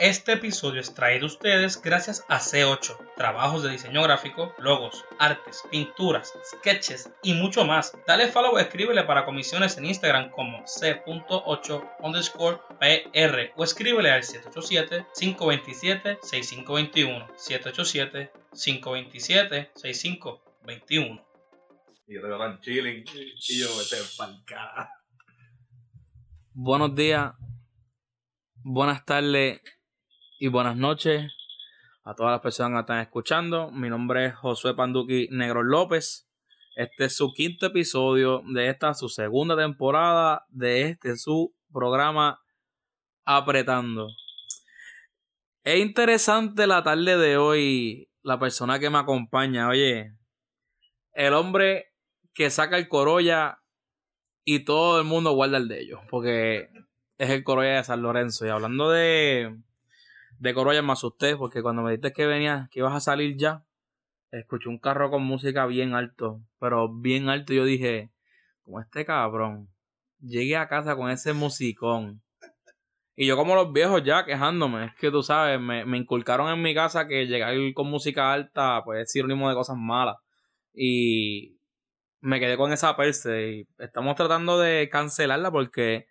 Este episodio es traído a ustedes gracias a C8, trabajos de diseño gráfico, logos, artes, pinturas, sketches y mucho más. Dale follow o escríbele para comisiones en Instagram como C.8 underscore PR o escríbele al 787-527-6521. 787-527-6521. Y veo chilling y yo vete pa'l Buenos días, buenas tardes y buenas noches a todas las personas que están escuchando. Mi nombre es Josué Panduki Negro López. Este es su quinto episodio de esta, su segunda temporada de este, su programa Apretando. Es interesante la tarde de hoy, la persona que me acompaña. Oye, el hombre que saca el Corolla y todo el mundo guarda el de ellos, porque es el Corolla de San Lorenzo. Y hablando de de Corolla me asusté porque cuando me dijiste que venías, que ibas a salir ya, escuché un carro con música bien alto, pero bien alto. yo dije, como este cabrón, llegué a casa con ese musicón. Y yo como los viejos ya quejándome, es que tú sabes, me, me inculcaron en mi casa que llegar con música alta pues es sinónimo de cosas malas. Y me quedé con esa perse y estamos tratando de cancelarla porque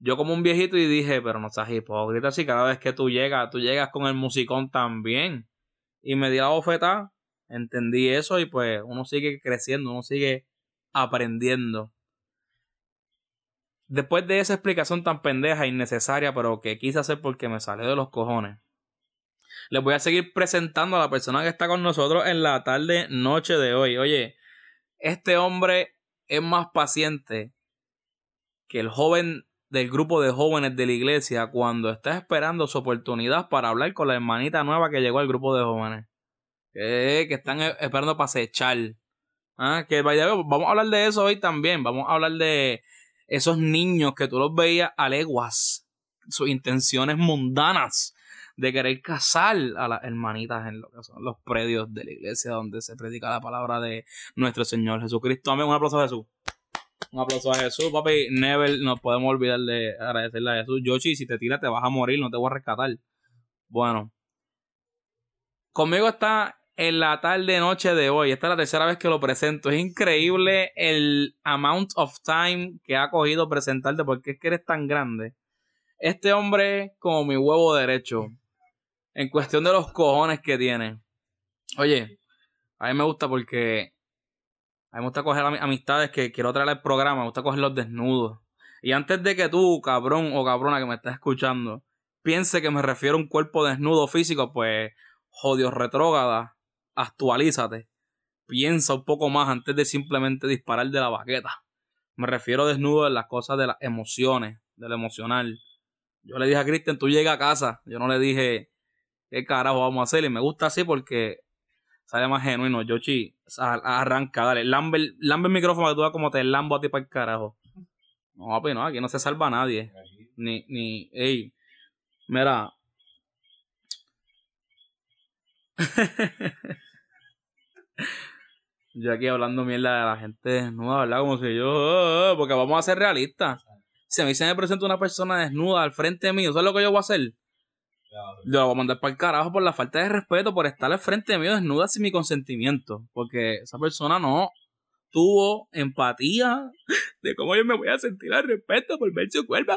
yo como un viejito y dije, pero no seas hipócrita si cada vez que tú llegas, tú llegas con el musicón también. Y me di la bofeta, entendí eso y pues uno sigue creciendo, uno sigue aprendiendo. Después de esa explicación tan pendeja, innecesaria, pero que quise hacer porque me salió de los cojones, les voy a seguir presentando a la persona que está con nosotros en la tarde, noche de hoy. Oye, este hombre es más paciente que el joven del grupo de jóvenes de la iglesia cuando está esperando su oportunidad para hablar con la hermanita nueva que llegó al grupo de jóvenes. Que, están e, esperando para acechar. ¿Ah? Que vamos a hablar de eso hoy también. Vamos a hablar de esos niños que tú los veías a leguas. Sus intenciones mundanas de querer casar a las hermanitas en lo que son los predios de la iglesia donde se predica la palabra de nuestro Señor Jesucristo. Amén. Un aplauso a Jesús. Un aplauso a Jesús, papi. Never nos podemos olvidar de agradecerle a Jesús. Yoshi, si te tiras te vas a morir, no te voy a rescatar. Bueno. Conmigo está en la tarde noche de hoy. Esta es la tercera vez que lo presento. Es increíble el amount of time que ha cogido presentarte porque es que eres tan grande. Este hombre como mi huevo derecho. En cuestión de los cojones que tiene. Oye, a mí me gusta porque a mí me gusta coger amistades que quiero traer al programa, me gusta cogerlos desnudos. Y antes de que tú, cabrón o cabrona que me estás escuchando, piense que me refiero a un cuerpo desnudo físico, pues, jodio retrógada, actualízate. Piensa un poco más antes de simplemente disparar de la baqueta. Me refiero desnudo en las cosas de las emociones, de lo emocional. Yo le dije a Cristian, tú llega a casa. Yo no le dije, ¿qué carajo vamos a hacer? Y me gusta así porque sale más genuino. Yoshi, arranca, dale. Lambe, lambe el micrófono que tú veas como te lambo a ti para el carajo. No, papi, no, aquí no se salva a nadie. Ni, ni, ey. Mira. yo aquí hablando mierda de la gente desnuda, ¿verdad? Como si yo. Oh, oh, porque vamos a ser realistas. Si a mí se me presenta una persona desnuda al frente mío, ¿sabes lo que yo voy a hacer? Yo lo voy a mandar para el carajo por la falta de respeto, por estar al frente mío desnuda sin mi consentimiento. Porque esa persona no tuvo empatía de cómo yo me voy a sentir al respeto por ver su cuerpo.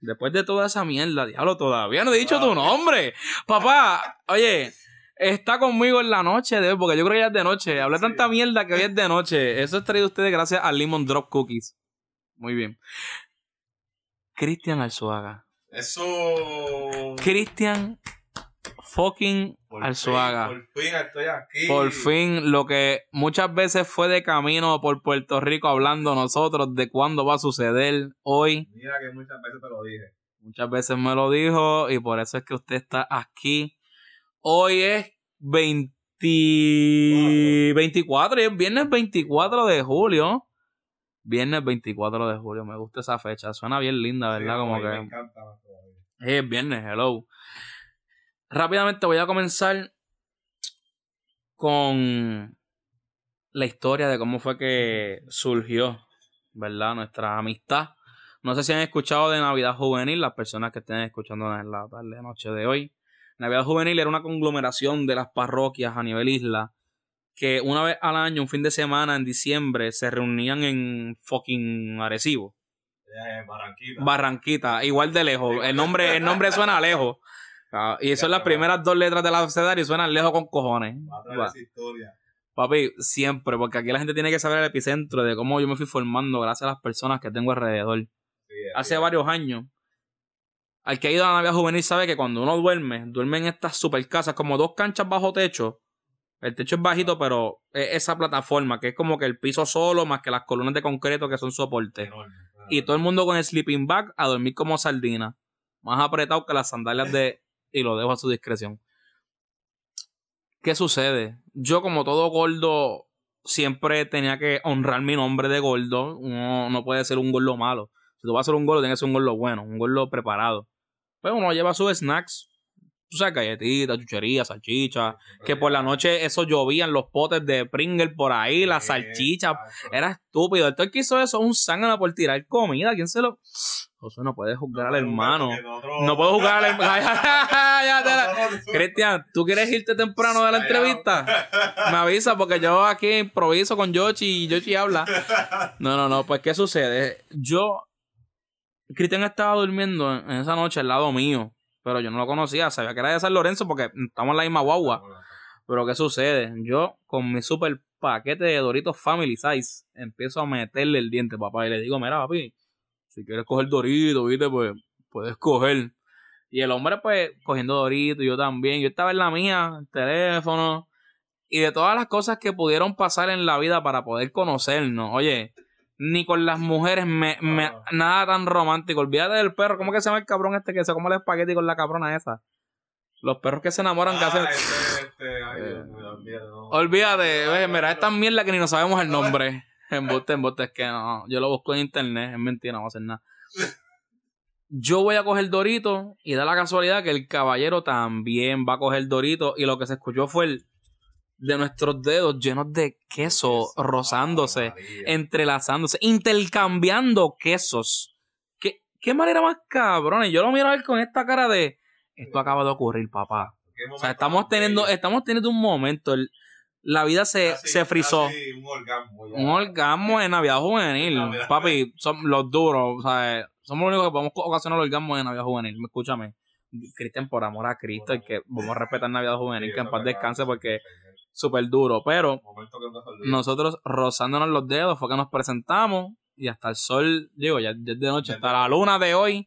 Después de toda esa mierda, diablo, todavía no he dicho tu nombre. Papá, oye, está conmigo en la noche, de, porque yo creo que ya es de noche. Hablé tanta mierda que hoy es de noche. Eso es traído a ustedes gracias a Lemon Drop Cookies. Muy bien. Cristian Alzuaga. Eso. Cristian fucking Alzuaga. por fin estoy aquí. Por fin, lo que muchas veces fue de camino por Puerto Rico hablando nosotros de cuándo va a suceder hoy. Mira que muchas veces te lo dije. Muchas veces me lo dijo y por eso es que usted está aquí. Hoy es 20... 24 y es viernes 24 de julio. Viernes 24 de julio, me gusta esa fecha. Suena bien linda, ¿verdad? Como que. Me encanta Es viernes, hello. Rápidamente voy a comenzar con la historia de cómo fue que surgió, ¿verdad? Nuestra amistad. No sé si han escuchado de Navidad Juvenil, las personas que estén escuchando en la tarde noche de hoy. Navidad Juvenil era una conglomeración de las parroquias a nivel isla que una vez al año, un fin de semana en diciembre, se reunían en fucking Arecibo. Eh, Barranquita. Barranquita, igual de lejos. El nombre, el nombre suena lejos. Ah, y son las primeras dos letras del abecedario y suenan lejos con cojones. Va a traer Va. esa historia. Papi, siempre, porque aquí la gente tiene que saber el epicentro de cómo yo me fui formando gracias a las personas que tengo alrededor. Sí, Hace sí. varios años, al que ha ido a la Navidad Juvenil sabe que cuando uno duerme, duerme en estas super casas, como dos canchas bajo techo. El techo es bajito, pero es esa plataforma, que es como que el piso solo, más que las columnas de concreto que son soporte. Enorme. Y todo el mundo con el sleeping bag a dormir como sardina. Más apretado que las sandalias de... Y lo dejo a su discreción. ¿Qué sucede? Yo como todo gordo siempre tenía que honrar mi nombre de gordo. Uno no puede ser un gordo malo. Si tú vas a ser un gordo, tienes que ser un gordo bueno, un gordo preparado. Pues uno lleva sus snacks. Tú sabes, galletitas, chucherías, salchichas. Que por la noche eso llovían los potes de Pringle por ahí, las salchichas. Era estúpido. El que hizo eso, un zángano por tirar comida. ¿Quién se lo.? José no puede juzgar al hermano. No puedo jugar al hermano. Cristian, ¿tú quieres irte temprano de la entrevista? Me avisa porque yo aquí improviso con Yoshi y Yoshi habla. No, no, no. Pues, ¿qué sucede? Yo. Cristian estaba durmiendo en en esa noche al lado mío, pero yo no lo conocía. Sabía que era de San Lorenzo porque estamos en la misma guagua. Pero ¿qué sucede? Yo, con mi super paquete de Doritos Family Size, empiezo a meterle el diente, papá, y le digo, mira, papi, si quieres coger Doritos, viste, pues puedes coger. Y el hombre, pues, cogiendo Doritos, yo también. Yo estaba en la mía, el teléfono, y de todas las cosas que pudieron pasar en la vida para poder conocernos. Oye, ni con las mujeres me, me- No. nada tan romántico. Olvídate del perro. ¿Cómo que se llama el cabrón este que se come el espagueti con la cabrona esa? Los perros que se enamoran que hacen... Ah, este, este, ay, mío, olvídate, no. Olvídate, ve, mira, esta mierda que ni no sabemos el nombre. Embuste, embuste, es que no. Yo lo busco en internet, es mentira, no va a hacer nada. Yo voy a coger Dorito y da la casualidad que el caballero también va a coger Dorito y lo que se escuchó fue el de nuestros dedos llenos de queso rozándose, María. entrelazándose, intercambiando quesos. ¿Qué, qué manera más cabrón? Y yo lo miro a él con esta cara de esto acaba de ocurrir, papá. ¿Qué O sea, estamos teniendo, estamos teniendo un momento. el- la vida se, Casi- se frizó. casi un orgasmo ya. Un orgasmo en Navidad Juvenil. Navidad. Papi, son los duros. O sea, somos los únicos que podemos ocasionar orgasmos en Navidad Juvenil. Escúchame. Cristian, por amor a Cristo, y que vamos a respetar Navidad Juvenil, Sí, que en paz descanse porque súper duro. Pero nosotros rozándonos los dedos fue que nos presentamos y hasta el sol, digo, ya, ya es de noche, hasta la luna de hoy.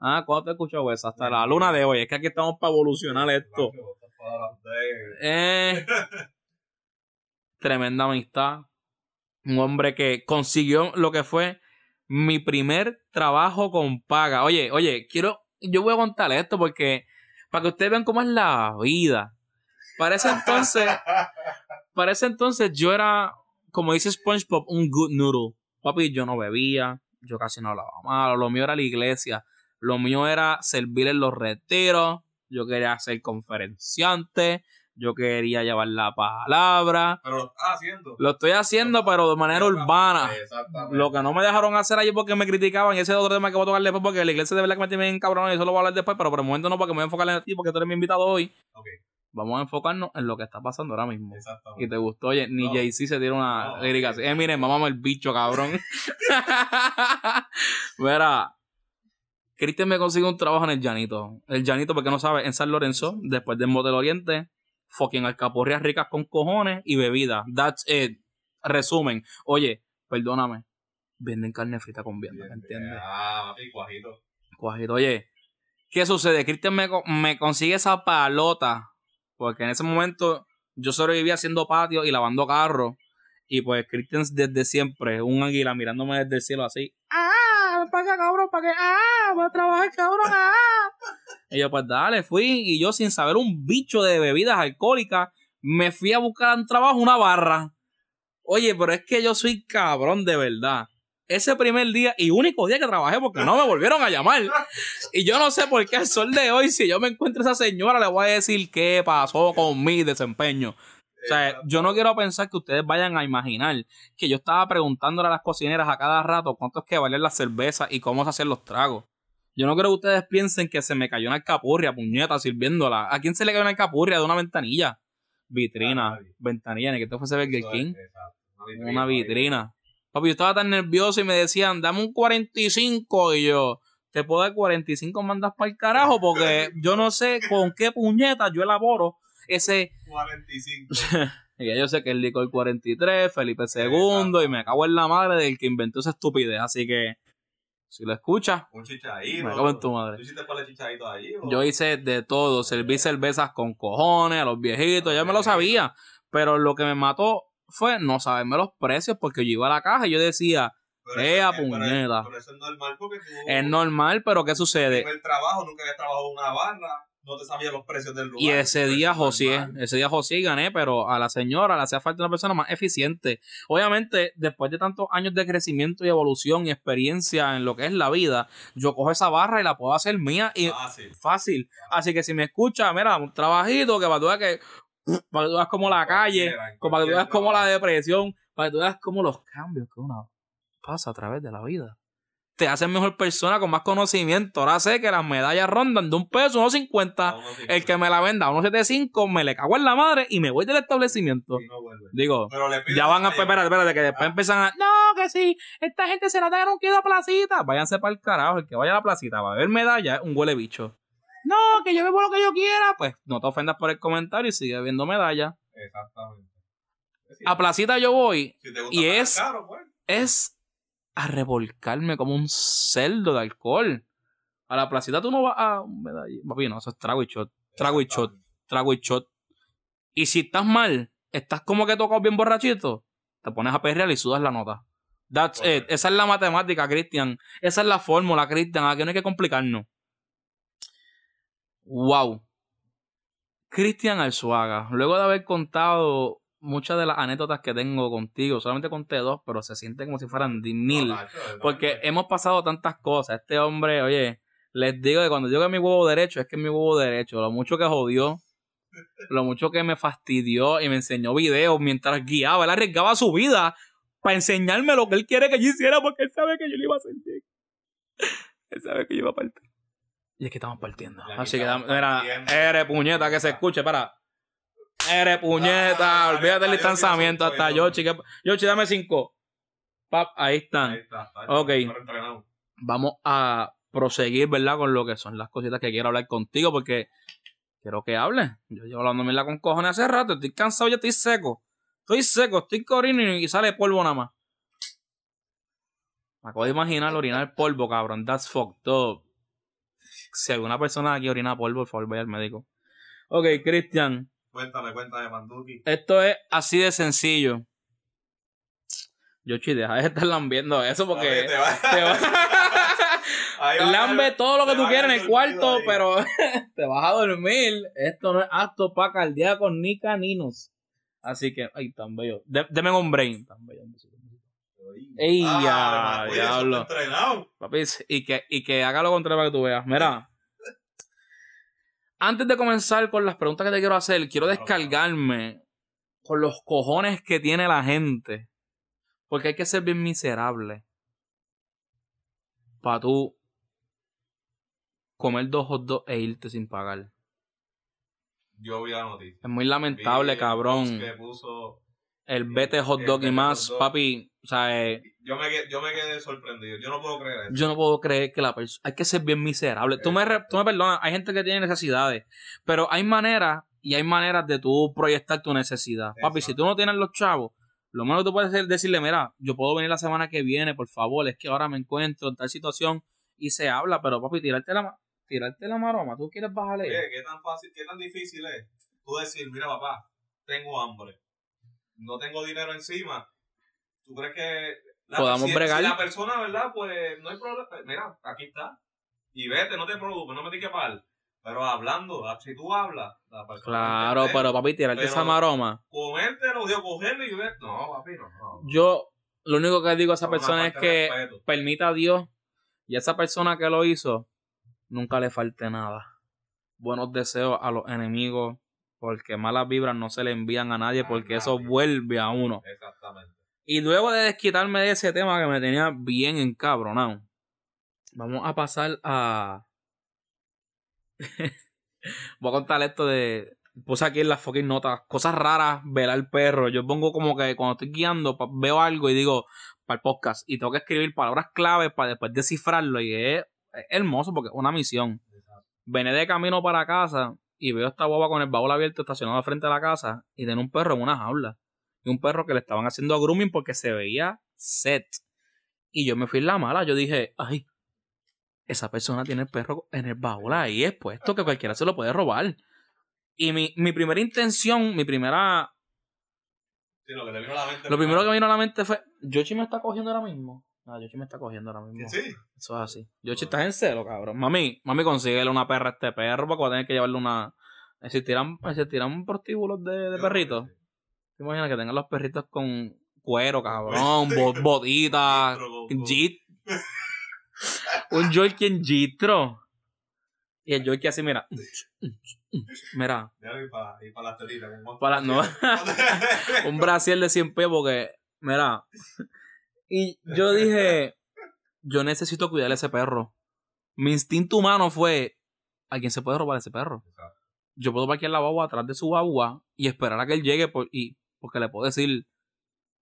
Ah, ¿cuándo te escuchó eso? Hasta la luna de hoy. Es que aquí estamos para evolucionar esto. Eh, tremenda amistad. Un hombre que consiguió lo que fue mi primer trabajo con paga. Oye, oye, quiero. Yo voy a contar esto porque. Para que ustedes vean cómo es la vida. Para ese entonces. para ese entonces yo era. Como dice SpongeBob, un good noodle. Papi, yo no bebía. Yo casi no hablaba malo. Lo mío era la iglesia. Lo mío era servir en los retiros. Yo quería ser conferenciante. Yo quería llevar la palabra. Pero lo estás haciendo. Lo estoy haciendo, pero de manera urbana. Exactamente. Lo que no me dejaron hacer allí porque me criticaban, y ese es otro tema que voy a tocar después, porque la iglesia de verdad que me tiene bien cabrón, y eso lo voy a hablar después, pero por el momento no, porque me voy a enfocar en ti, porque tú eres mi invitado hoy. Ok. Vamos a enfocarnos en lo que está pasando ahora mismo. Exactamente. Y te gustó, oye, ni No. Jay-Z se tira una No. lírica así. Eh, miren, mamá el bicho, cabrón. Mira, Cristian me consigue un trabajo en el Llanito. El Llanito, porque no sabe, en San Lorenzo, después del Motel Oriente, fucking alcaporrias ricas con cojones y bebidas. That's it. Resumen. Oye, perdóname. Venden carne frita con vianda, ¿me entiendes? Ah, papi, cuajito. Cuajito, oye, ¿qué sucede? Cristian me, me consigue esa palota, porque en ese momento yo sobrevivía haciendo patio y lavando carros, y pues Cristian desde siempre, un águila mirándome desde el cielo así, ¡ah! ¿Para qué, cabrón? ¿Para qué? ¡ah! ¡Voy a trabajar, cabrón! ¡ah! Y yo, pues dale, fui, y yo sin saber un bicho de bebidas alcohólicas, me fui a buscar un trabajo, una barra. Oye, pero es que yo soy cabrón de verdad. Ese primer día y único día que trabajé porque no me volvieron a llamar. Y yo no sé por qué al sol de hoy, si yo me encuentro a esa señora, le voy a decir qué pasó con mi desempeño. O sea, yo no quiero pensar que ustedes vayan a imaginar que yo estaba preguntándole a las cocineras a cada rato cuánto es que valen las cervezas y cómo se hacen los tragos. Yo no quiero que ustedes piensen que se me cayó una alcapurria, puñeta, sirviéndola. ¿A quién se le cayó una alcapurria de una ventanilla? Vitrina, ventanilla, ni que esto fuese Burger es, King. Una vitrina. Papi, yo estaba tan nervioso y me decían, dame un 45 y yo, te puedo dar 45 mandas para el carajo porque yo no sé con qué puñeta yo elaboro ese... 45. Y ya yo sé que el licor 43, Felipe II y me cago en la madre del que inventó esa estupidez. Así que, si lo escuchas, Un chichadito. Me cago en tu madre. ¿Tú hiciste para el chichadito ahí? o? yo hice de todo. Serví cervezas con cojones a los viejitos, ya me lo sabía. Pero lo que me mató fue no saberme los precios porque yo iba a la caja y yo decía, Pero ¡eh, eso- a pero- puñeta! Pero eso es normal porque tú. es normal, pero ¿qué sucede? En el trabajo nunca habías trabajado una barra. No te sabías los precios del lugar. Y ese día José, normal. ese día José gané, pero a la señora le hacía falta una persona más eficiente. Obviamente, después de tantos años de crecimiento y evolución y experiencia en lo que es la vida, yo cojo esa barra y la puedo hacer mía y Fácil. fácil. Así que si me escucha, mira, un trabajito que para que para que tú veas como la calle, para que tú veas como la depresión, para que tú veas como los cambios que uno pasa a través de la vida. Te hacen mejor persona con más conocimiento. Ahora sé que las medallas rondan de un peso, unos 50. A uno sí, El que me la venda a 1.75, me le cago en la madre y me voy del establecimiento. no. Digo, ya van a. Espérate, espérate, que después Ah. empiezan a. No, que sí, esta gente se la dieron que ir a placita. Váyanse para el carajo. El que vaya a la placita va a ver medalla es un huele bicho. No, que yo bebo lo que yo quiera. Pues no te ofendas por el comentario y sigue viendo medalla. Exactamente. Sí, A placita yo voy, si te gusta y es- caro, pues. es a revolcarme como un cerdo de alcohol. A la placita tú no vas a medalla. Papi, no, eso es trago y shot. Trago y shot. trago y shot. Y si estás mal, estás como que tocado bien borrachito, te pones a perrear y sudas la nota. That's it. Esa es la matemática, Cristian. Esa es la fórmula, Cristian. Aquí no hay que complicarnos. Wow. Cristian Alzuaga, luego de haber contado muchas de las anécdotas que tengo contigo, solamente conté dos, pero se siente como si fueran mil. Porque hemos pasado tantas cosas. Este hombre, oye, les digo que cuando digo que mi huevo derecho, es que mi huevo derecho. Lo mucho que jodió, lo mucho que me fastidió y me enseñó videos mientras guiaba. Él arriesgaba su vida para enseñarme lo que él quiere que yo hiciera porque él sabe que yo lo iba a bien. Él sabe que yo iba a partir. Y es que estamos partiendo. Así que, estamos dame- mira, eres puñeta, que se escuche, para. Eres puñeta, Ah, olvídate del distanciamiento. Hasta. Yoshi, que- Yoshi, dame cinco. Pap, ahí están. Ahí está, está, Ok. vamos a proseguir, ¿verdad? Con lo que son las cositas que quiero hablar contigo, porque quiero que hables. Yo llevo hablando mierda con cojones hace rato, estoy cansado, ya estoy seco. Estoy seco, estoy corriendo y sale polvo nada más. Me acabo de imaginar orinar polvo, cabrón. That's fucked up. Si alguna persona aquí orina polvo, por favor, vaya al médico. Ok, Cristian. Cuéntame, cuéntame, Manduki. Esto es así de sencillo. Yoshi, deja de estar lambiendo eso porque te va- te va- Lambe todo lo que tú quieras en el cuarto, ahí. pero te vas a dormir. Esto no es apto para cardíacos ni caninos. Así que, ay, tan bello. De- deme un brain. Tan bello. un besito, un besito. Ey, Ah, ya, diablo. Papi, y que, y que haga lo contrario para que tú veas. Mira. Antes de comenzar con las preguntas que te quiero hacer, quiero Claro, descargarme con los cojones que tiene la gente. Porque hay que ser bien miserable. Para tú comer dos hot dogs e irte sin pagar. Yo vi la noticia. Es muy lamentable, Vi cabrón. que puso- El vete hot dog y más, dog. papi. O sea, eh, Yo me, quedé- yo me quedé sorprendido. Yo no puedo creer eso. yo no puedo creer que la persona. Hay que ser bien miserable. Tú me, tú me perdonas, hay gente que tiene necesidades. Pero hay maneras y hay maneras de tú proyectar tu necesidad. Papi, si tú no tienes los chavos, lo menos que tú puedes hacer es decirle: Mira, yo puedo venir la semana que viene, por favor. Es que ahora me encuentro en tal situación y se habla. Pero, papi, tirarte la, tirarte la maroma. ¿Tú quieres bajarle? Oye, ¿qué tan fácil, qué tan difícil es tú decir, mira papá, tengo hambre, no tengo dinero encima? ¿Tú crees que la, Podamos si, bregar. si la persona, verdad, pues no hay problema, mira, aquí está. Y vete, no te preocupes, no me tienes que pagar. Pero hablando, si tú hablas, la persona Claro, pero papi, tirarte esa maroma. Comértelo, digo, cogerlo y ver. No, papi, no. no. Yo, Lo único que digo a esa persona es que permita a Dios y a esa persona que lo hizo, nunca le falte nada. Buenos deseos a los enemigos, porque malas vibras no se le envían a nadie, porque eso vuelve a uno. Exactamente. Y luego de desquitarme de ese tema que me tenía bien encabronado, vamos a pasar a. Voy a contar esto de. Puse aquí en las fucking notas. Cosas raras, ver al perro. Yo pongo como que cuando estoy guiando, veo algo y digo para el podcast. Y tengo que escribir palabras claves para después descifrarlo. Y es, es hermoso porque es una misión. Vene de camino para casa y veo esta boba con el baúl abierto estacionado frente a la casa y tiene un perro en una jaula. Y un perro que le estaban haciendo grooming porque se veía set. Y yo me fui en la mala. Yo dije, ay, esa persona tiene el perro en el baúl ahí expuesto que cualquiera se lo puede robar. Y mi, mi primera intención, mi primera. Sí, lo que te vino a la mente. Lo primero que me vino a la mente fue: Yoshi me está cogiendo ahora mismo. No, Yoshi me está cogiendo ahora mismo. Sí. Eso es así. Yoshi, estás en celo, cabrón. Mami, mami, consíguele una perra a este perro porque va a tener que llevarle una. ¿Existirán, existirán prostíbulos de, de perritos? ¿Te imaginas que tengan los perritos con cuero, cabrón? Bot, botitas, jit. Un Yorkie en Gistro. Y el Yorkie así, mira. Mira, y para y las telitas. para, no, un brasier de 100 pesos porque, mira. Y yo dije, yo necesito cuidar a ese perro. Mi instinto humano fue, ¿a quién se puede robar ese perro? Exacto. Yo puedo parquear la guagua atrás de su guagua y esperar a que él llegue por, y, porque le puedo decir,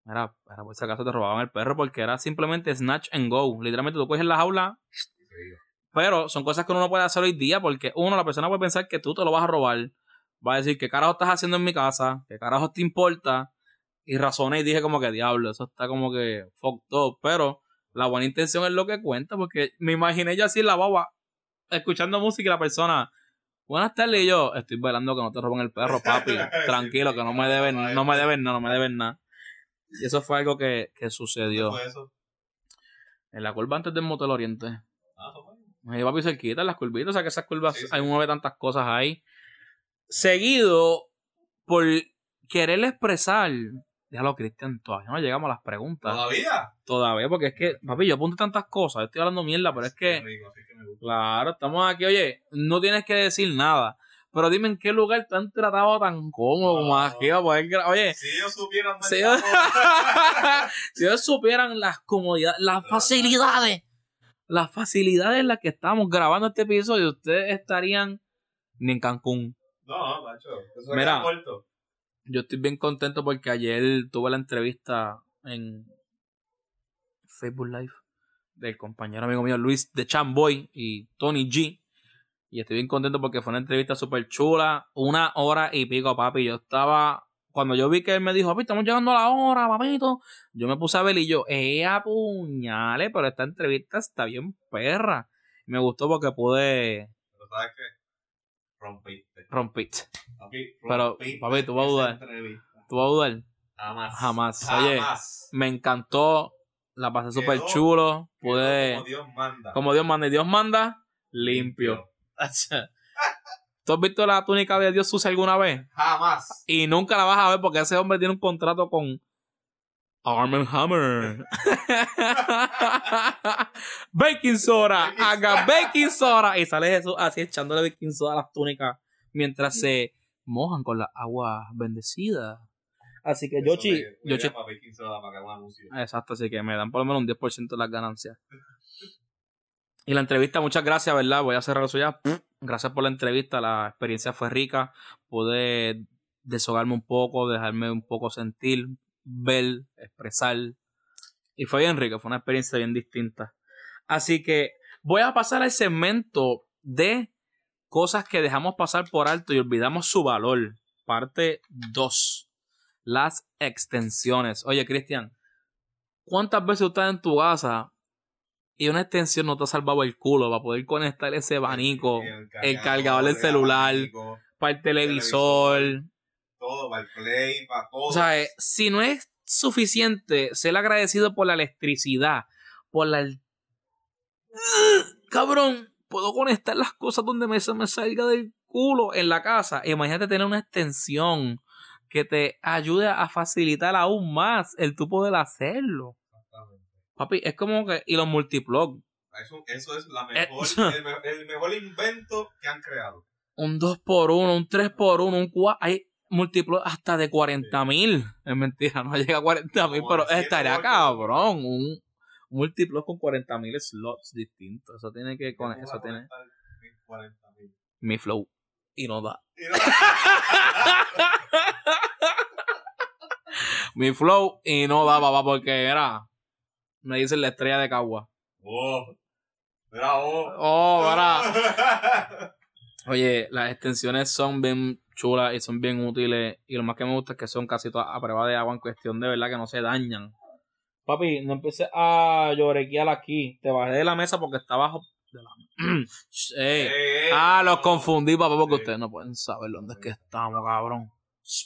mira, mira, por si acaso te robaban el perro porque era simplemente snatch and go. Literalmente tú coges la jaula, pero son cosas que uno no puede hacer hoy día porque uno, la persona puede pensar que tú te lo vas a robar. Va a decir, ¿qué carajo estás haciendo en mi casa? ¿Qué carajo te importa? Y razoné y dije como que diablo, eso está como que fucked up. Pero la buena intención es lo que cuenta porque me imaginé yo así en la baba escuchando música y la persona, buenas tardes y yo, estoy velando que no te roben el perro, papi. Tranquilo, que no me deben, no me deben nada, no me deben nada. Y eso fue algo que, que ¿Qué sucedió fue eso? en la curva antes del motel oriente. Ah, eso fue. Me iba a cerquita en las curvitas, o sea que esas curvas Sí, sí. hay uno ve tantas cosas ahí. Seguido por querer expresar. Déjalo, Cristian, todavía no llegamos a las preguntas. ¿Todavía? Todavía, porque es que, papi, yo apunto tantas cosas, yo estoy hablando mierda, pero es que, rico, así que me gusta. claro, estamos aquí, oye, no tienes que decir nada. Pero dime en qué lugar te han tratado tan cómodo como No. aquí va a poder Oye, Si ellos supieran Si verdad, si ellos supieran las comodidades, las facilidades, las facilidades en las que estamos grabando este episodio, ustedes estarían ni en Cancún. No, no, macho. Eso Mira. corto. Yo estoy bien contento porque ayer tuve la entrevista en Facebook Live del compañero amigo mío Luis de Chamboy y Tony G. Y estoy bien contento porque fue una entrevista súper chula. Una hora y pico, papi. Yo estaba. Cuando yo vi que él me dijo, papi, estamos llegando a la hora, papito. Yo me puse a ver y yo, ¡eh, puñales! Pero esta entrevista está bien perra. Me gustó porque pude ¿sabes qué? Rompiste. Papi, Pero, rompiste papi, tú vas a dudar. ¿Tú vas a dudar? Jamás. Jamás. Oye, Jamás. me encantó. La pasé súper chulo. Pude. Como Dios manda. Como Dios manda y Dios manda, limpio. ¿Tú has visto la túnica de Dios sucia alguna vez? Jamás. Y nunca la vas a ver porque ese hombre tiene un contrato con Arm Hammer. baking soda. Haga baking soda. Y sale Jesús así echándole baking soda a las túnicas mientras se mojan con la agua bendecida. Así que Yoshi, me- me Yoshi llama baking soda para que haga un anuncio. Exacto, así que me dan por lo menos un 10% de las ganancias. Y la entrevista, muchas gracias, ¿verdad? Voy a cerrar eso ya. Gracias por la entrevista, la experiencia fue rica. Pude deshogarme un poco, dejarme un poco sentir, ver, expresar. Y fue bien rico, fue una experiencia bien distinta. Así que voy a pasar al segmento de cosas que dejamos pasar por alto y olvidamos su valor. Parte 2. Las extensiones. Oye, Cristian, ¿cuántas veces estás en tu casa y una extensión no te ha salvado el culo para poder conectar ese abanico el cargador del celular, abanico, para el televisor? Todo, para el play, para todo. O sea, eh, si no es suficiente ser agradecido por la electricidad, por la... Cabrón, puedo conectar las cosas donde me, se me salga del culo en la casa. Imagínate tener una extensión que te ayude a facilitar aún más el tú poder hacerlo. Papi, es como que. Y los multiplug. Eso, eso es la Eh, mejor, el, me- el mejor invento que han creado. Un 2x1, un 3x1, un 4. Hay multiplug hasta de 40 mil. Es mentira, no llega a 40 mil, pero estaría cabrón. Un multiplug con 40 mil slots distintos. Eso tiene que. Con, ¿Cómo eso tiene. conectar 40.000? Mi flow. Y no da. Y no- Mi flow y no da, papá, porque era. Me dicen la estrella de Cagua. Oh. Mira, oh. Oh, ahora. Oye, las extensiones son bien chulas y son bien útiles. Y lo más que me gusta es que son casi todas a prueba de agua en cuestión de verdad que no se dañan. Papi, no empieces a llorequear aquí. Te bajé de la mesa porque está abajo de la Ey. Eh, eh, Ah, los confundí, papá, porque ustedes no pueden saber dónde es que estamos, cabrón.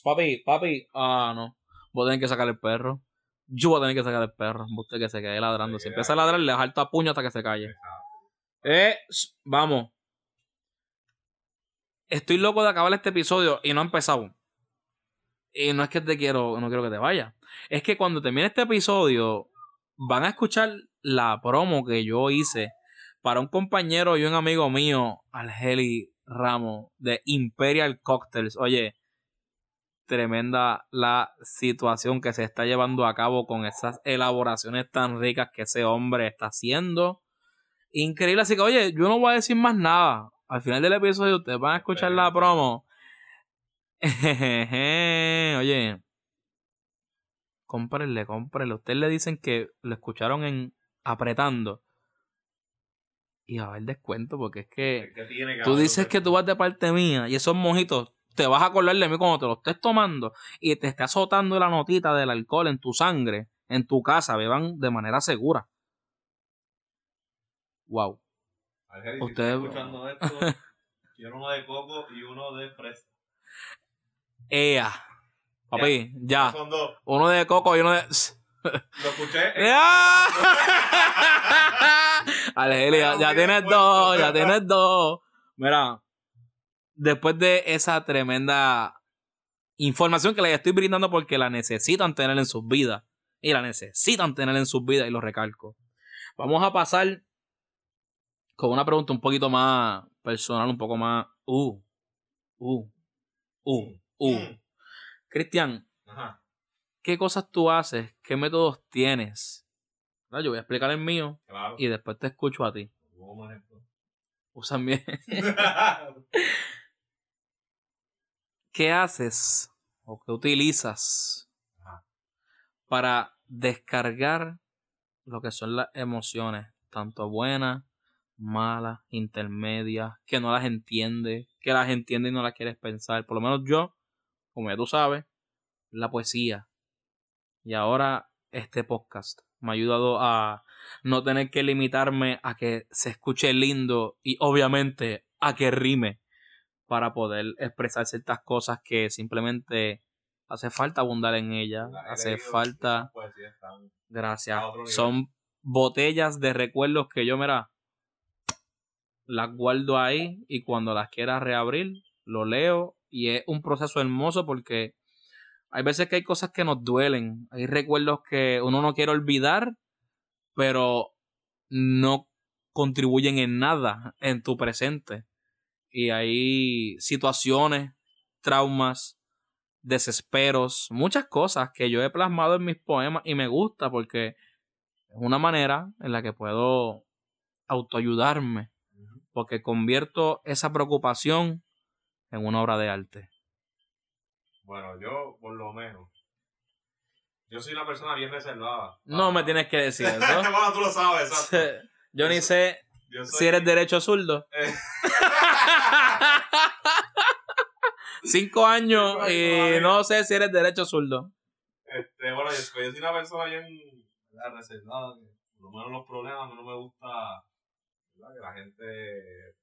Papi, papi. Ah, no. Voy a tener que sacar el perro. Yo voy a tener que sacar el perro. Usted que se quede ladrando. Si empieza a ladrar, le dejar a puño hasta que se calle. Eh, vamos. Estoy loco de acabar este episodio y no he empezado. Y no es que te quiero, no quiero que te vayas. Es que cuando termine este episodio, van a escuchar la promo que yo hice para un compañero y un amigo mío, Algeli Ramos, de Imperial Cocktails. Oye, tremenda la situación que se está llevando a cabo con esas elaboraciones tan ricas que ese hombre está haciendo. Increíble, así que oye, yo no voy a decir más nada. Al final del episodio ustedes van a escuchar la promo. oye, cómprenle, cómprenle. Ustedes le dicen que lo escucharon en apretando. Y a haber descuento porque es que Es que tiene, Tú dices que tú vas de parte mía y esos mojitos te vas a acordar de mí cuando te los estés tomando y te esté azotando la notita del alcohol en tu sangre, en tu casa, beban de manera segura. Wow. Argeli, si estás escuchando esto, quiero uno de coco y uno de fresa. Ea. Papi, ya. Son dos. Uno de coco y uno de. Lo escuché. ¡Ya! Algeli, ya, ya tienes dos, ya tienes dos. Mira, después de esa tremenda información que les estoy brindando porque la necesitan tener en sus vidas. Y la necesitan tener en sus vidas y lo recalco. Vamos a pasar con una pregunta un poquito más personal, un poco más... Uh, uh, uh, uh. Mm. Cristian, Ajá. ¿qué cosas tú haces? ¿Qué métodos tienes? Yo voy a explicar el mío Claro. y después te escucho a ti. Usan bien. ¿Qué haces o qué utilizas Ajá. para descargar lo que son las emociones, tanto buenas, malas, intermedias, que no las entiende, que las entiende y no las quieres pensar? Por lo menos yo, como ya tú sabes, la poesía. Y ahora este podcast me ha ayudado a no tener que limitarme a que se escuche lindo y obviamente a que rime para poder expresar ciertas cosas que simplemente hace falta abundar en ellas, hace falta, gracias, son botellas de recuerdos que yo, mira, las guardo ahí y cuando las quiera reabrir, lo leo y es un proceso hermoso porque hay veces que hay cosas que nos duelen, hay recuerdos que uno no quiere olvidar, pero no contribuyen en nada en tu presente. Y hay situaciones, traumas, desesperos, muchas cosas que yo he plasmado en mis poemas y me gusta porque es una manera en la que puedo autoayudarme. Porque convierto esa preocupación en una obra de arte. Bueno, yo, por lo menos. Yo soy una persona bien reservada. No Ah. me tienes que decir eso. bueno, tú lo sabes, exacto. Yo ni sé Yo soy- si eres derecho zurdo. Eh. Cinco años Cinco y no sé si eres derecho zurdo. Este, bueno, yo, yo soy una persona bien reservada. Por lo menos los problemas, no me gusta ¿verdad? que la gente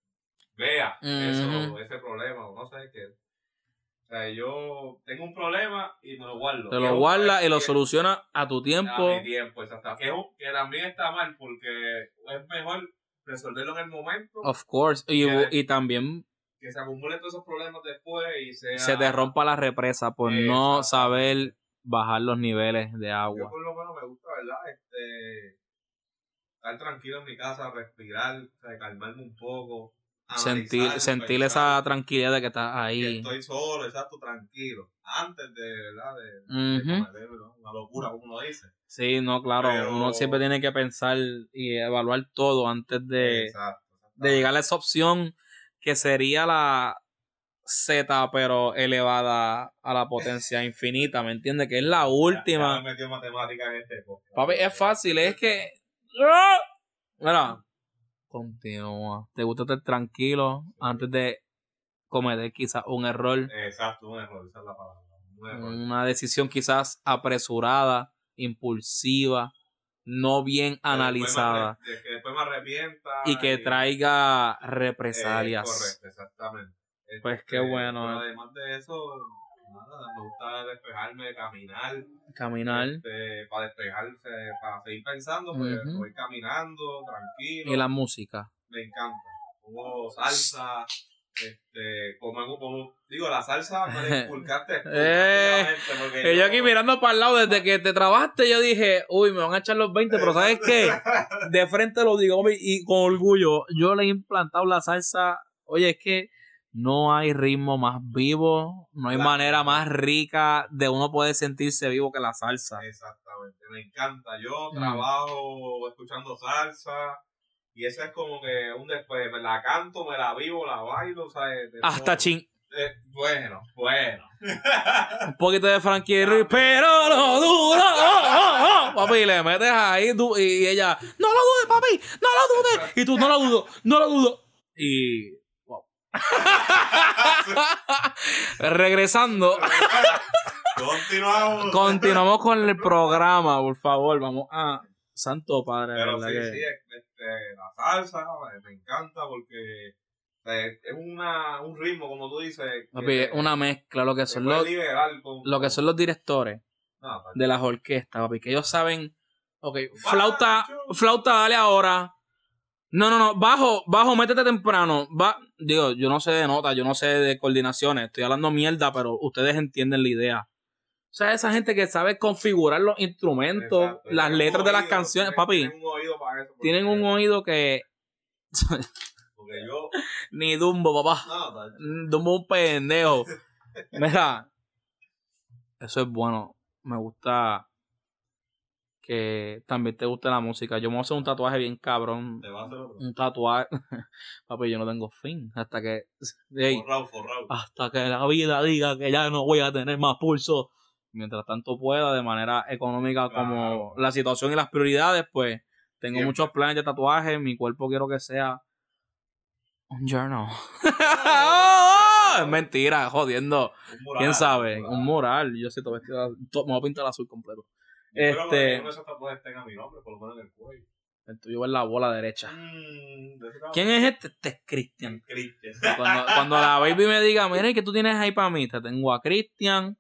vea eso, ese problema, o no sé qué. O sea, yo tengo un problema y me lo guardo. Te lo guardas y lo solucionas a tu A tiempo. mi tiempo, exacto. Que, también está mal porque es mejor resolverlo en el momento Of course. Y, Que- y también que se acumulen todos esos problemas después y sea... se te rompa la represa por no saber bajar los niveles de Yo agua. por lo menos me gusta, ¿verdad? Este, estar tranquilo en mi casa, respirar, calmarme un poco. Sentir, sentir esa tranquilidad de que estás que ahí. estoy solo, exacto, tranquilo. Antes de, ¿verdad? De, cometer ¿no? una locura, como uno dice. Sí, no, claro. Pero- Uno siempre tiene que pensar y evaluar todo antes de, Exacto. de llegar a esa opción que sería la Z, pero elevada a la potencia infinita, ¿me entiendes? Que es la Ya- última. Ya, me metió matemática en este. Papi, es fácil, es que. Mira, continúa. Te gusta estar tranquilo antes de cometer quizás un error, Exacto, un error, esa es la palabra. Un error. una decisión quizás apresurada, impulsiva, no bien Que después me analizada arre- de que después me arrepienta. y que traiga eh, represalias. correcto, exactamente. Pues qué Este, bueno, pero eh. además de eso, nada, me gusta despejarme, caminar. Caminar. este, para despejarse, para seguir pensando, pues voy caminando, tranquilo. Y la música. Me encanta. Pongo salsa, este, como, como digo, la salsa me la inculcaste Eh, yo aquí mirando para el lado, desde que te trabaste, yo dije, uy, me van a echar los 20, pero ¿sabes qué? De frente lo digo, y con orgullo, yo le he implantado la salsa. Oye, es que no hay ritmo más vivo, no hay Claro. manera más rica de uno poder sentirse vivo que la salsa. Exactamente, me encanta. Yo Mm. trabajo escuchando salsa y eso es como que un después, me la canto, me la vivo, la bailo, ¿sabes? De Hasta todo. chin. Eh, bueno, bueno. Un poquito de Frankie Ruiz, pero no dudo. oh, oh, oh. Papi, le metes ahí y ella, no lo dudes, papi, no lo dudes. Y tú, no lo dudo, no lo dudo. Y. Regresando, Continuamos. continuamos con el programa, por favor. Vamos a. Santo Padre, Pero sí, que- sí, este, la salsa me encanta porque es una, un ritmo, como tú dices. Papi, una mezcla, lo que son los, con- lo que son los directores No, tal- de las orquestas, papi, que ellos saben, ok, flauta, flauta, dale ahora. No, no, no, bajo, bajo, métete temprano. Va, digo, yo no sé de notas, yo no sé de coordinaciones, estoy hablando mierda, pero ustedes entienden la idea. O sea, esa gente que sabe configurar los instrumentos, Exacto. las Tienen letras de las oído, canciones, tienen- papi, Tienen un oído para eso. tienen un oído que Porque yo. ni Dumbo, papá. No, Dumbo un pendejo. Mira, eso es bueno. Me gusta que también te guste la música. Yo me voy a hacer un tatuaje bien cabrón. te va a hacer otro. Un tatuaje. Papi, yo no tengo fin. Hasta que. ey, Forrado, forrado. hasta que la vida diga que ya no voy a tener más pulso. Mientras tanto pueda, de manera económica, como la situación y las prioridades, pues tengo Siempre. muchos planes de tatuaje. Mi cuerpo quiero que sea un journal. es mentira, jodiendo. Un mural, ¿Quién sabe? mural. Un mural. Yo siento vestido. to- Me voy a pintar azul completo. Este- que el tuyo es la bola derecha. Mm. ¿Quién es este? Este es Cristian. Cristian. Cuando, cuando la baby me diga, mira, ¿qué tú tienes ahí para mí? Te tengo a Cristian.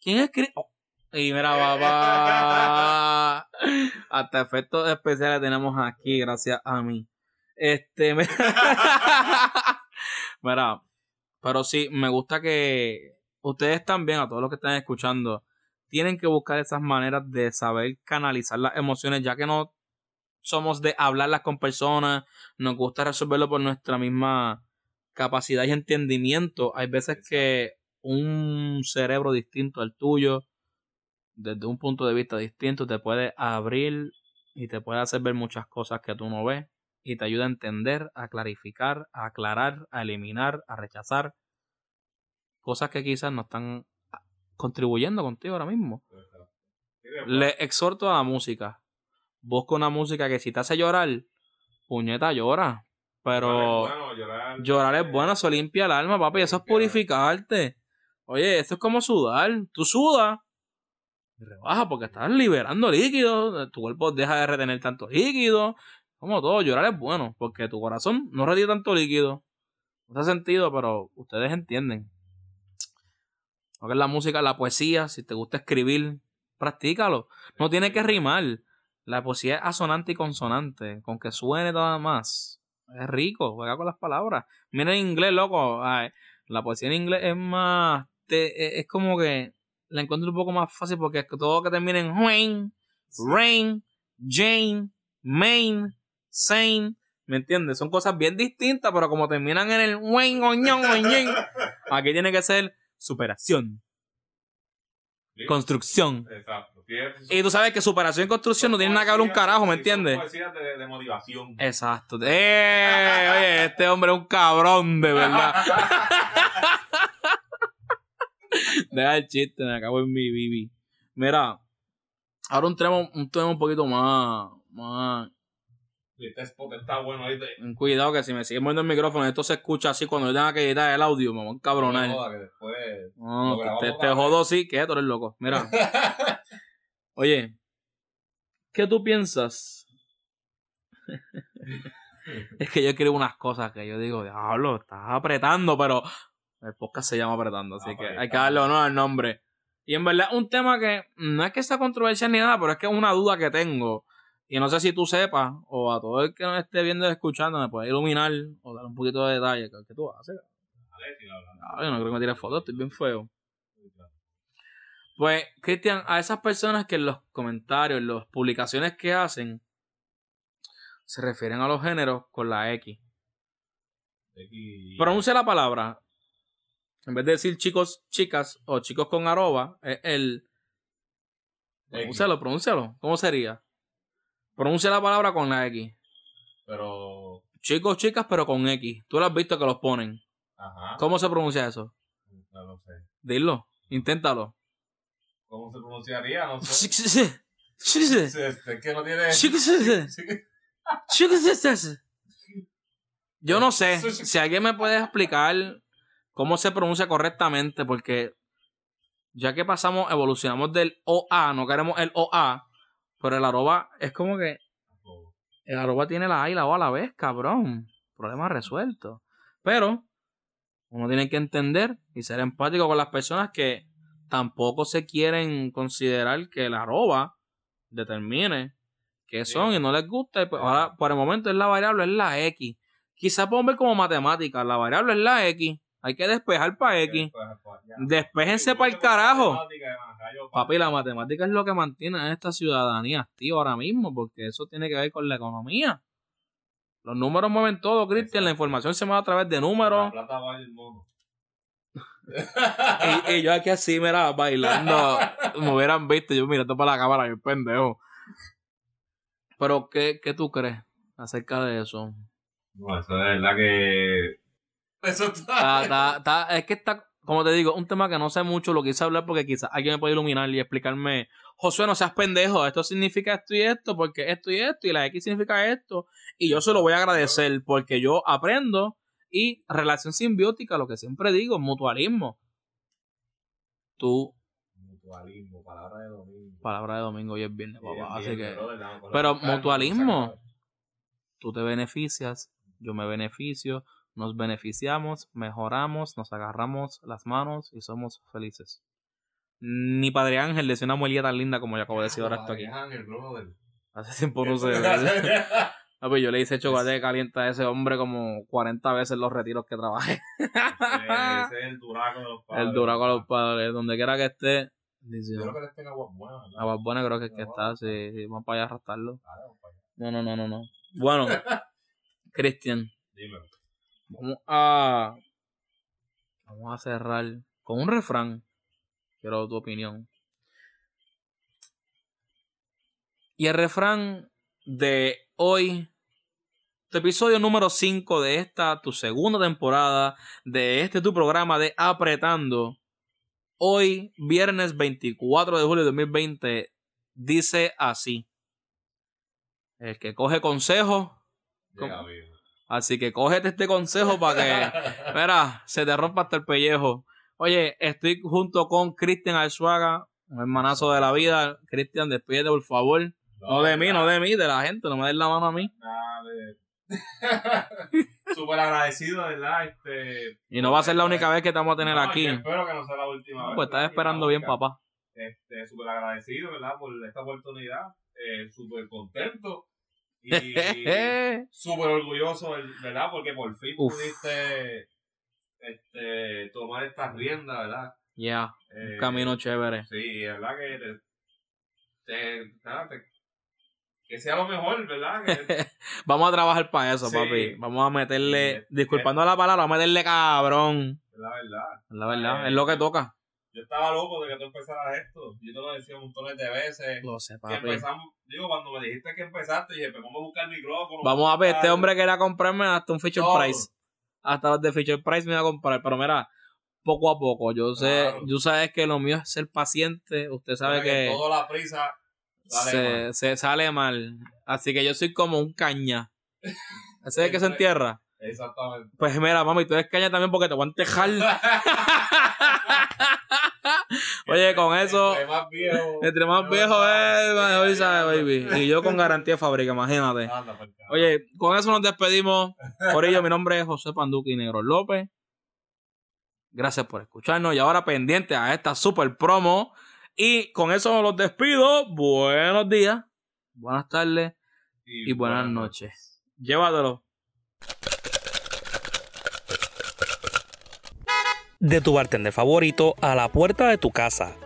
¿Quién es Cristian? y mira, papá. Hasta efectos especiales tenemos aquí, gracias a mí. Este, mira. Mira, pero sí, me gusta que ustedes también, a todos los que están escuchando, tienen que buscar esas maneras de saber canalizar las emociones, ya que no somos de hablarlas con personas, nos gusta resolverlo por nuestra misma capacidad y entendimiento. Hay veces que un cerebro distinto al tuyo, desde un punto de vista distinto, te puede abrir y te puede hacer ver muchas cosas que tú no ves y te ayuda a entender, a clarificar, a aclarar, a eliminar, a rechazar cosas que quizás no están contribuyendo contigo ahora mismo. Le exhorto a la música. Busca una música que si te hace llorar, puñeta llora. Pero llorar, llorar es bueno, eso limpia el alma, papi. Eso es purificarte. Oye, esto es como sudar. Tú sudas y rebaja porque estás liberando líquido. Tu cuerpo deja de retener tanto líquido. Como todo, llorar es bueno porque tu corazón no retiene tanto líquido. No hace sentido, pero ustedes entienden. Lo que es la música, la poesía, si te gusta escribir, practícalo. No tiene que rimar. La poesía es asonante y consonante. Con que suene nada más. Es rico, juega con las palabras. Mira en inglés, loco. Ay, la poesía en inglés es más. te- es como que la encuentro un poco más fácil porque es que todo que termina en rain, rain, Jane, main, sane, ¿me entiendes? Son cosas bien distintas, pero como terminan en el wen, oñón, oñón, aquí tiene que ser superación, Sí. construcción. Exacto. Y tú sabes que superación y construcción no tienen nada que ver un carajo, ¿me entiendes? de, de motivación. Exacto. ¡Eh! Oye, este hombre es un cabrón, de verdad. Deja el chiste, me acabo en mi bibi. Mira, ahora un tema, un tema un poquito más, más. Este spot está bueno, ¿viste? Cuidado que si me siguen moviendo el micrófono, esto se escucha así cuando yo tenga que editar el audio, me voy a cabronar. No joda, que después... No, Lo grabamos te, te jodo sí, que tú eres loco. Mira, oye, ¿qué tú piensas? es que yo escribo unas cosas que yo digo, diablo, estás apretando, pero el podcast se llama apretando, así que hay que darle honor al nombre. Y en verdad, un tema que no es que sea controversial ni nada, pero es que es una duda que tengo. Y no sé si tú sepas, o a todo el que nos esté viendo y escuchando, me puede iluminar o dar un poquito de detalle. ¿Qué tú haces? Ah, yo no creo que me tire fotos, estoy bien feo. Pues, Cristian, a esas personas que en los comentarios, en las publicaciones que hacen, se refieren a los géneros con la X. Pronuncia la palabra. En vez de decir chicos, chicas o chicos con arroba, es el. Pronúncialo, pronúncialo. ¿Cómo sería? Pronuncia la palabra con la X. Pero... Chicos, chicas, pero con X. Tú lo has visto que los ponen. Ajá. ¿Cómo se pronuncia eso? No, no sé. Dilo, inténtalo. ¿Cómo se pronunciaría? No sé. Chicos, chicos, Es es que no tiene... Yo no sé si alguien me puede explicar cómo se pronuncia correctamente, porque ya que pasamos, evolucionamos del OA, no queremos el OA, pero el arroba es como que el arroba tiene la A y la O a la vez, cabrón. Problema resuelto. Pero uno tiene que entender y ser empático con las personas que tampoco se quieren considerar que el arroba determine qué Sí. son y no les gusta. y pues ahora, por el momento, es la variable, es la X. Quizás podemos ver como matemática. La variable es la X. Hay que despejar para X. Despéjense para el carajo. Papi, la matemática es lo que mantiene a esta ciudadanía activa ahora mismo, porque eso tiene que ver con la economía. Los números mueven todo, Cristian. La información se mueve a través de números. La plata vale el mono. Y, y yo aquí así, mira, bailando. Me hubieran visto, yo mirando para la cámara, yo pendejo. Pero, ¿qué, ¿qué tú crees acerca de eso? No, eso es verdad que... Eso Está- está- está- es que está, como te digo, un tema que no sé mucho, lo quise hablar porque quizás alguien me puede iluminar y explicarme, Josué, no seas pendejo, esto significa esto y esto, porque esto y esto, y la X significa esto, y yo se lo voy a agradecer porque yo aprendo y relación simbiótica, lo que siempre digo, mutualismo. Tú, Mutualismo, palabra de domingo. palabra de domingo y es viernes, Bien, papá, bien, así que... Pero mutualismo. tú te beneficias, yo me beneficio, nos beneficiamos, mejoramos, nos agarramos las manos y somos felices. Ni Padre Ángel decía una muelilla tan linda como yo acabo de decir ahora esto aquí. Ángel. Hace tiempo no sé. ¿verdad? Ah, pues yo le hice chocolate caliente a ese hombre como 40 veces en los retiros que trabajé. Ese es el duraco de los padres. El duraco a los padres, donde quiera que esté. Dice, Yo creo que les tenga agua buena, ¿verdad? a Bad Bunny creo que es que está, sí, sí, vamos para allá a arrastrarlo. No, no, no, no, no. Bueno, Cristian, Dímelo. Vamos a. Vamos a cerrar con un refrán. Quiero tu opinión. Y el refrán de hoy, tu episodio número 5 de esta, tu segunda temporada, de este tu programa de Apretando. Hoy, viernes 24 de julio de 2020, dice así. El que coge consejo. Así que cógete este consejo para que, mira, se te rompa hasta el pellejo. Oye, estoy junto con Cristian Alzuaga, un hermanazo de la vida. Cristian, despídete, por favor. No de mí, no de mí, de la gente, no me des la mano a mí. Súper agradecido, ¿verdad? Este, Y no va a ser la única vez que te vamos a tener no, aquí. espero que no sea la última No, vez. pues estás esperando bien, papá. Este, súper agradecido, ¿verdad? Por esta oportunidad. Eh, súper contento. Y súper orgulloso, ¿verdad? Porque por fin Uf. pudiste este, tomar estas riendas, ¿verdad? Ya, Eh, un camino chévere. Sí, es verdad que te, te, nada, te- que sea lo mejor, ¿verdad? Que- Vamos a trabajar para eso, Sí. papi. Vamos a meterle, Sí. disculpando la palabra, vamos a meterle cabrón. es la verdad. La verdad, Eh, es lo que toca. Yo estaba loco de que tú empezaras esto. Yo te lo decía montones de veces. Lo sé, Que papi. empezamos, digo, cuando me dijiste que empezaste, dije, pues vamos a buscar el micrófono. Vamos a ver, este hombre quería comprarme hasta un feature Todo. price. Hasta los de feature price me iba a comprar. Pero mira, poco a poco. Yo sé, Claro. tú sabes que lo mío es ser paciente. Usted sabe que Toda la prisa sale se, mal. se sale mal. Así que yo soy como un caña. ¿Ese es el que se entierra? Exactamente. Pues mira, mami, tú eres caña también porque te voy a entejar. Oye, con eso, Entre más viejo. entre más viejo es, mejor sabe, baby. Y yo con garantía de fábrica, imagínate. Oye, con eso nos despedimos. Por ello, mi nombre es José Panduqui Negro López. Gracias por escucharnos. Y ahora pendiente a esta super promo. Y con eso los despido. Buenos días, buenas tardes y buenas noches. Llévatelo. De tu bartender favorito a la puerta de tu casa.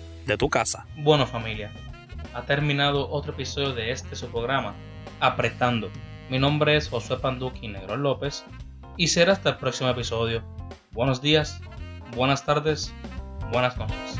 de tu casa. Bueno familia, ha terminado otro episodio de este su programa, Apretando. Mi nombre es Josué Panduqui Negro López y será hasta el próximo episodio. Buenos días, buenas tardes, buenas noches.